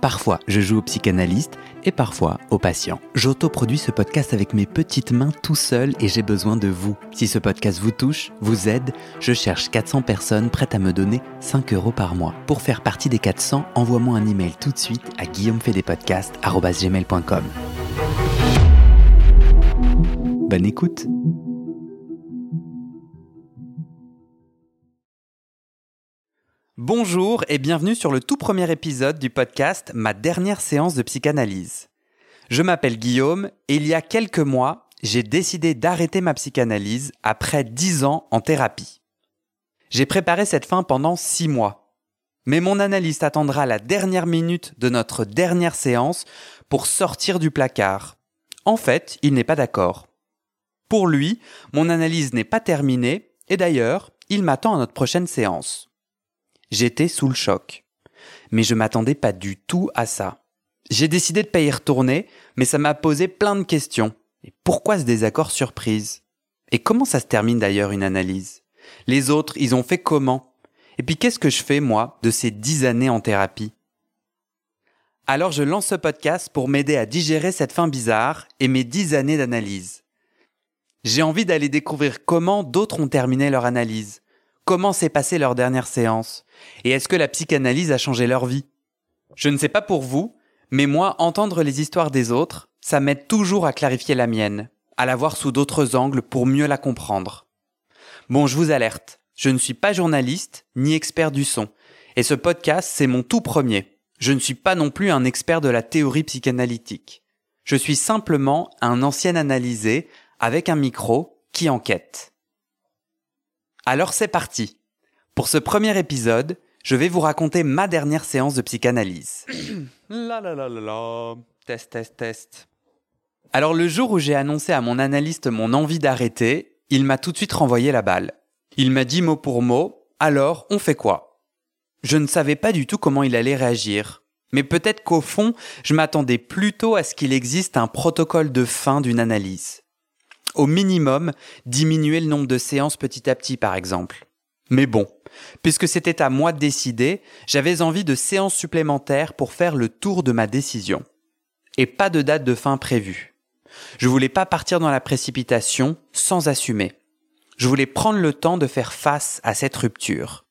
Parfois, je joue au psychanalyste et parfois au patient. J'autoproduis ce podcast avec mes petites mains tout seul et j'ai besoin de vous. Si ce podcast vous touche, vous aide, je cherche 400 personnes prêtes à me donner 5 euros par mois. Pour faire partie des 400, envoie-moi un email tout de suite à guillaumefedepodcast.com. Bonne écoute Bonjour et bienvenue sur le tout premier épisode du podcast Ma dernière séance de psychanalyse. Je m'appelle Guillaume et il y a quelques mois, j'ai décidé d'arrêter ma psychanalyse après 10 ans en thérapie. J'ai préparé cette fin pendant 6 mois. Mais mon analyste attendra la dernière minute de notre dernière séance pour sortir du placard. En fait, il n'est pas d'accord. Pour lui, mon analyse n'est pas terminée et d'ailleurs, il m'attend à notre prochaine séance. J'étais sous le choc. Mais je m'attendais pas du tout à ça. J'ai décidé de pas y retourner, mais ça m'a posé plein de questions. Et pourquoi ce désaccord surprise? Et comment ça se termine d'ailleurs une analyse? Les autres, ils ont fait comment? Et puis qu'est-ce que je fais, moi, de ces dix années en thérapie? Alors je lance ce podcast pour m'aider à digérer cette fin bizarre et mes dix années d'analyse. J'ai envie d'aller découvrir comment d'autres ont terminé leur analyse, comment s'est passée leur dernière séance, et est-ce que la psychanalyse a changé leur vie? Je ne sais pas pour vous, mais moi, entendre les histoires des autres, ça m'aide toujours à clarifier la mienne, à la voir sous d'autres angles pour mieux la comprendre. Bon, je vous alerte, je ne suis pas journaliste ni expert du son, et ce podcast, c'est mon tout premier. Je ne suis pas non plus un expert de la théorie psychanalytique. Je suis simplement un ancien analysé avec un micro qui enquête. Alors c'est parti. Pour ce premier épisode, je vais vous raconter ma dernière séance de psychanalyse. la la la la la. Test, test, test. Alors le jour où j'ai annoncé à mon analyste mon envie d'arrêter, il m'a tout de suite renvoyé la balle. Il m'a dit mot pour mot, alors on fait quoi? Je ne savais pas du tout comment il allait réagir. Mais peut-être qu'au fond, je m'attendais plutôt à ce qu'il existe un protocole de fin d'une analyse au minimum diminuer le nombre de séances petit à petit par exemple. Mais bon, puisque c'était à moi de décider, j'avais envie de séances supplémentaires pour faire le tour de ma décision. Et pas de date de fin prévue. Je voulais pas partir dans la précipitation sans assumer. Je voulais prendre le temps de faire face à cette rupture.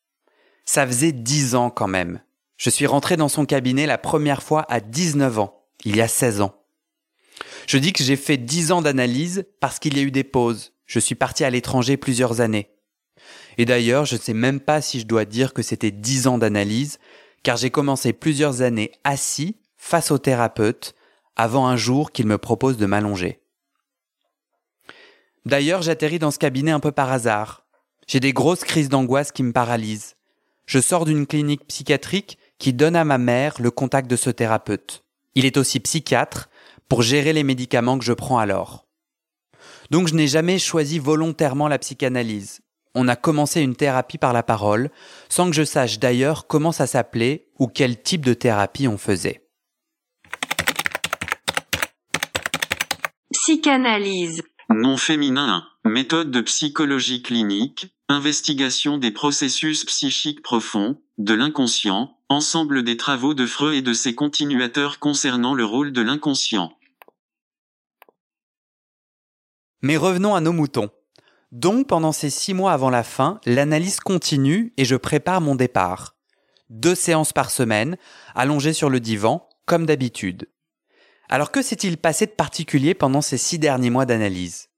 Ça faisait dix ans quand même. Je suis rentré dans son cabinet la première fois à 19 ans, il y a 16 ans. Je dis que j'ai fait dix ans d'analyse parce qu'il y a eu des pauses. Je suis parti à l'étranger plusieurs années. Et d'ailleurs, je ne sais même pas si je dois dire que c'était dix ans d'analyse, car j'ai commencé plusieurs années assis face au thérapeute avant un jour qu'il me propose de m'allonger. D'ailleurs, j'atterris dans ce cabinet un peu par hasard. J'ai des grosses crises d'angoisse qui me paralysent. Je sors d'une clinique psychiatrique qui donne à ma mère le contact de ce thérapeute. Il est aussi psychiatre pour gérer les médicaments que je prends alors. Donc je n'ai jamais choisi volontairement la psychanalyse. On a commencé une thérapie par la parole, sans que je sache d'ailleurs comment ça s'appelait ou quel type de thérapie on faisait. Psychanalyse. Nom féminin. Méthode de psychologie clinique, investigation des processus psychiques profonds, de l'inconscient, ensemble des travaux de Freud et de ses continuateurs concernant le rôle de l'inconscient. Mais revenons à nos moutons. Donc pendant ces six mois avant la fin, l'analyse continue et je prépare mon départ. Deux séances par semaine, allongé sur le divan, comme d'habitude. Alors que s'est-il passé de particulier pendant ces six derniers mois d'analyse?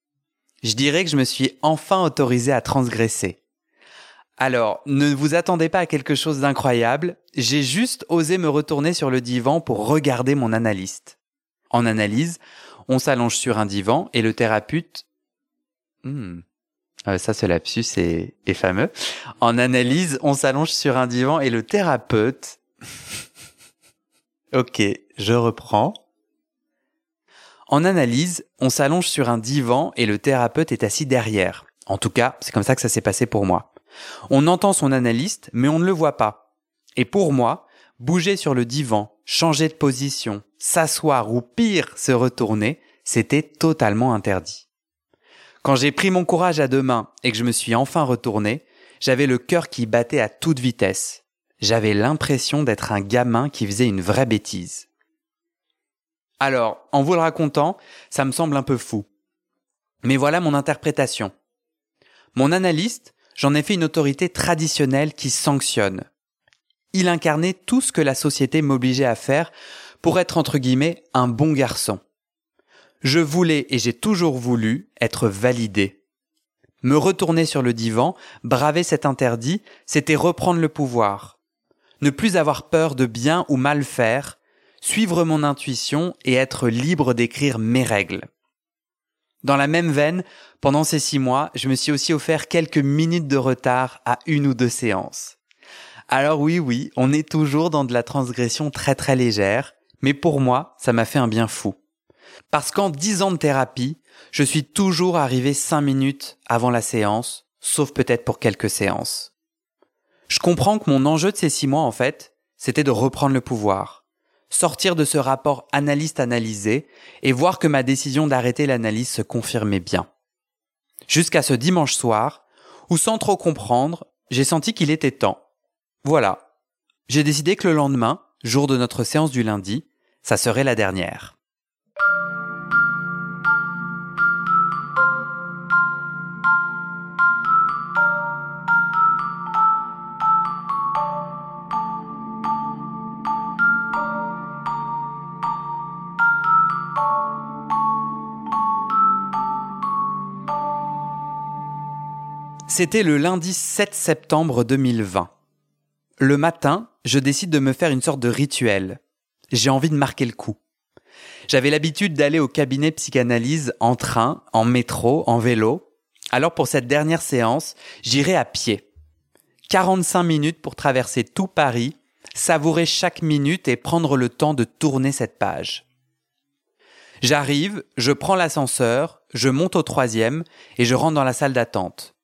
Je dirais que je me suis enfin autorisé à transgresser. Alors, ne vous attendez pas à quelque chose d'incroyable, j'ai juste osé me retourner sur le divan pour regarder mon analyste. En analyse, on s'allonge sur un divan et le thérapeute... Hmm. Euh, ça, ce lapsus est, est fameux. En analyse, on s'allonge sur un divan et le thérapeute... ok, je reprends. En analyse, on s'allonge sur un divan et le thérapeute est assis derrière. En tout cas, c'est comme ça que ça s'est passé pour moi. On entend son analyste, mais on ne le voit pas. Et pour moi, bouger sur le divan, changer de position, s'asseoir ou pire, se retourner, c'était totalement interdit. Quand j'ai pris mon courage à deux mains et que je me suis enfin retourné, j'avais le cœur qui battait à toute vitesse. J'avais l'impression d'être un gamin qui faisait une vraie bêtise. Alors, en vous le racontant, ça me semble un peu fou. Mais voilà mon interprétation. Mon analyste, j'en ai fait une autorité traditionnelle qui sanctionne. Il incarnait tout ce que la société m'obligeait à faire pour être entre guillemets un bon garçon. Je voulais et j'ai toujours voulu être validé. Me retourner sur le divan, braver cet interdit, c'était reprendre le pouvoir. Ne plus avoir peur de bien ou mal faire, suivre mon intuition et être libre d'écrire mes règles. Dans la même veine, pendant ces six mois, je me suis aussi offert quelques minutes de retard à une ou deux séances. Alors oui, oui, on est toujours dans de la transgression très très légère, mais pour moi, ça m'a fait un bien fou. Parce qu'en dix ans de thérapie, je suis toujours arrivé cinq minutes avant la séance, sauf peut-être pour quelques séances. Je comprends que mon enjeu de ces six mois, en fait, c'était de reprendre le pouvoir sortir de ce rapport analyste-analysé et voir que ma décision d'arrêter l'analyse se confirmait bien. Jusqu'à ce dimanche soir, où sans trop comprendre, j'ai senti qu'il était temps. Voilà. J'ai décidé que le lendemain, jour de notre séance du lundi, ça serait la dernière. C'était le lundi 7 septembre 2020. Le matin, je décide de me faire une sorte de rituel. J'ai envie de marquer le coup. J'avais l'habitude d'aller au cabinet psychanalyse en train, en métro, en vélo. Alors pour cette dernière séance, j'irai à pied. 45 minutes pour traverser tout Paris, savourer chaque minute et prendre le temps de tourner cette page. J'arrive, je prends l'ascenseur, je monte au troisième et je rentre dans la salle d'attente.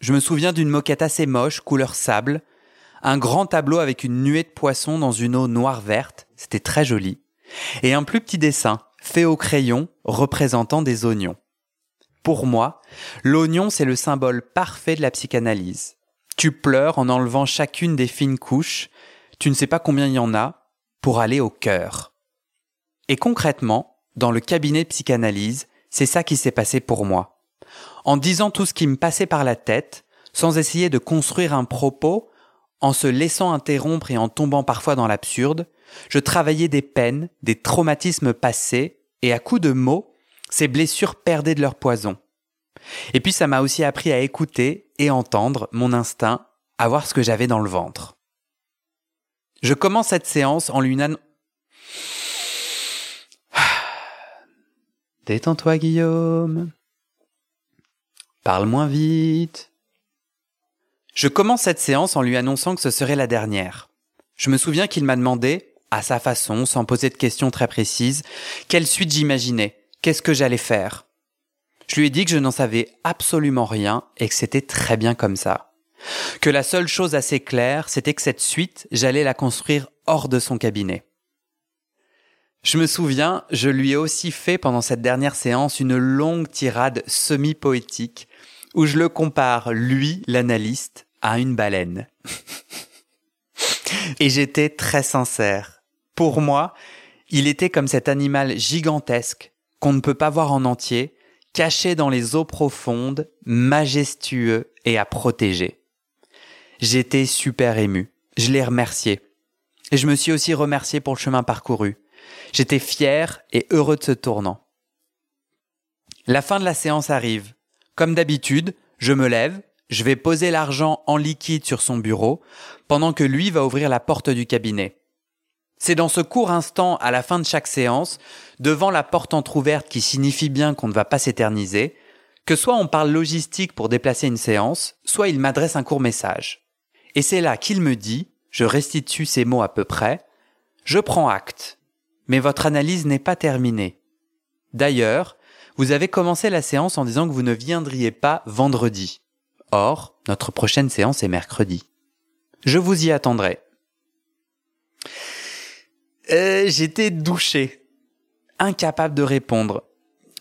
Je me souviens d'une moquette assez moche, couleur sable, un grand tableau avec une nuée de poissons dans une eau noire-verte, c'était très joli, et un plus petit dessin, fait au crayon, représentant des oignons. Pour moi, l'oignon, c'est le symbole parfait de la psychanalyse. Tu pleures en enlevant chacune des fines couches, tu ne sais pas combien il y en a, pour aller au cœur. Et concrètement, dans le cabinet de psychanalyse, c'est ça qui s'est passé pour moi en disant tout ce qui me passait par la tête, sans essayer de construire un propos, en se laissant interrompre et en tombant parfois dans l'absurde, je travaillais des peines, des traumatismes passés, et à coups de mots, ces blessures perdaient de leur poison. Et puis ça m'a aussi appris à écouter et entendre mon instinct, à voir ce que j'avais dans le ventre. Je commence cette séance en lui Détends-toi Guillaume. Parle moins vite. Je commence cette séance en lui annonçant que ce serait la dernière. Je me souviens qu'il m'a demandé, à sa façon, sans poser de questions très précises, quelle suite j'imaginais, qu'est-ce que j'allais faire. Je lui ai dit que je n'en savais absolument rien et que c'était très bien comme ça. Que la seule chose assez claire, c'était que cette suite, j'allais la construire hors de son cabinet. Je me souviens, je lui ai aussi fait pendant cette dernière séance une longue tirade semi-poétique où je le compare, lui, l'analyste, à une baleine. Et j'étais très sincère. Pour moi, il était comme cet animal gigantesque qu'on ne peut pas voir en entier, caché dans les eaux profondes, majestueux et à protéger. J'étais super ému. Je l'ai remercié. Et je me suis aussi remercié pour le chemin parcouru. J'étais fier et heureux de ce tournant. La fin de la séance arrive. Comme d'habitude, je me lève, je vais poser l'argent en liquide sur son bureau, pendant que lui va ouvrir la porte du cabinet. C'est dans ce court instant à la fin de chaque séance, devant la porte entr'ouverte qui signifie bien qu'on ne va pas s'éterniser, que soit on parle logistique pour déplacer une séance, soit il m'adresse un court message. Et c'est là qu'il me dit, je restitue ces mots à peu près, je prends acte, mais votre analyse n'est pas terminée. D'ailleurs, vous avez commencé la séance en disant que vous ne viendriez pas vendredi. Or, notre prochaine séance est mercredi. Je vous y attendrai. Euh, J'étais douché, incapable de répondre.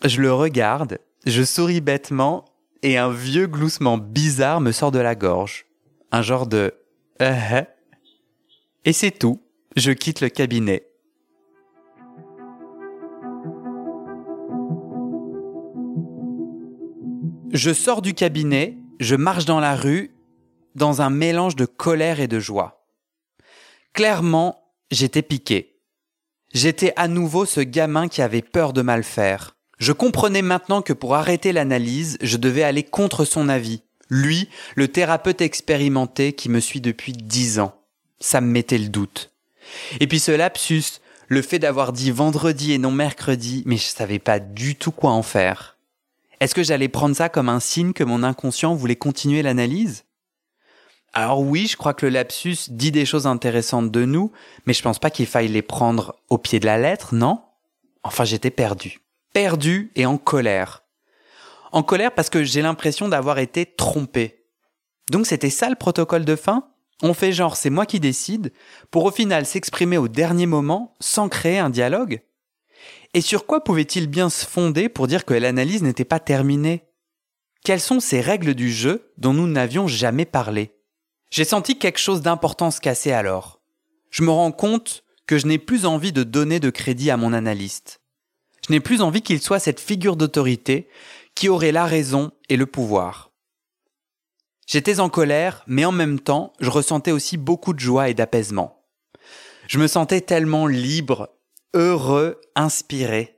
Je le regarde, je souris bêtement et un vieux gloussement bizarre me sort de la gorge. Un genre de euh, et c'est tout. Je quitte le cabinet. Je sors du cabinet, je marche dans la rue, dans un mélange de colère et de joie. Clairement, j'étais piqué. J'étais à nouveau ce gamin qui avait peur de mal faire. Je comprenais maintenant que pour arrêter l'analyse, je devais aller contre son avis. Lui, le thérapeute expérimenté qui me suit depuis dix ans. Ça me mettait le doute. Et puis ce lapsus, le fait d'avoir dit vendredi et non mercredi, mais je savais pas du tout quoi en faire. Est-ce que j'allais prendre ça comme un signe que mon inconscient voulait continuer l'analyse? Alors oui, je crois que le lapsus dit des choses intéressantes de nous, mais je pense pas qu'il faille les prendre au pied de la lettre, non? Enfin, j'étais perdu. Perdu et en colère. En colère parce que j'ai l'impression d'avoir été trompé. Donc c'était ça le protocole de fin? On fait genre c'est moi qui décide, pour au final s'exprimer au dernier moment sans créer un dialogue? Et sur quoi pouvait-il bien se fonder pour dire que l'analyse n'était pas terminée? Quelles sont ces règles du jeu dont nous n'avions jamais parlé? J'ai senti quelque chose d'important se casser alors. Je me rends compte que je n'ai plus envie de donner de crédit à mon analyste. Je n'ai plus envie qu'il soit cette figure d'autorité qui aurait la raison et le pouvoir. J'étais en colère, mais en même temps, je ressentais aussi beaucoup de joie et d'apaisement. Je me sentais tellement libre, heureux, inspiré,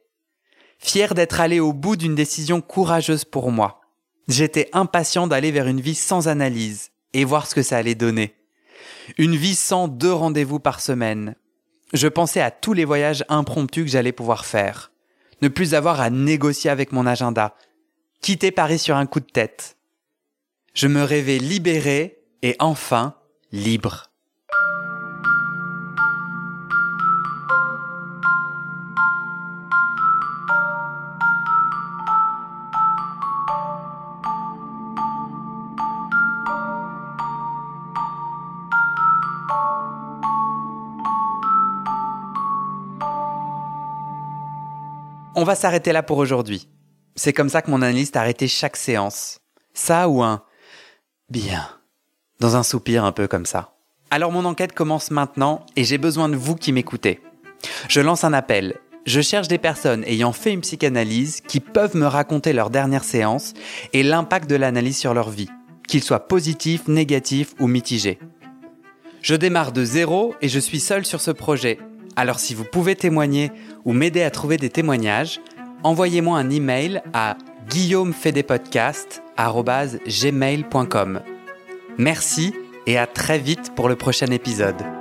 fier d'être allé au bout d'une décision courageuse pour moi. J'étais impatient d'aller vers une vie sans analyse, et voir ce que ça allait donner. Une vie sans deux rendez-vous par semaine. Je pensais à tous les voyages impromptus que j'allais pouvoir faire. Ne plus avoir à négocier avec mon agenda. Quitter Paris sur un coup de tête. Je me rêvais libéré et enfin libre. On va s'arrêter là pour aujourd'hui. C'est comme ça que mon analyste a arrêté chaque séance. Ça ou un bien. Dans un soupir un peu comme ça. Alors mon enquête commence maintenant et j'ai besoin de vous qui m'écoutez. Je lance un appel. Je cherche des personnes ayant fait une psychanalyse qui peuvent me raconter leur dernière séance et l'impact de l'analyse sur leur vie, qu'il soit positif, négatif ou mitigé. Je démarre de zéro et je suis seul sur ce projet alors si vous pouvez témoigner ou m'aider à trouver des témoignages, envoyez-moi un email à guillaumefedepodcast.gmail.com. Merci et à très vite pour le prochain épisode.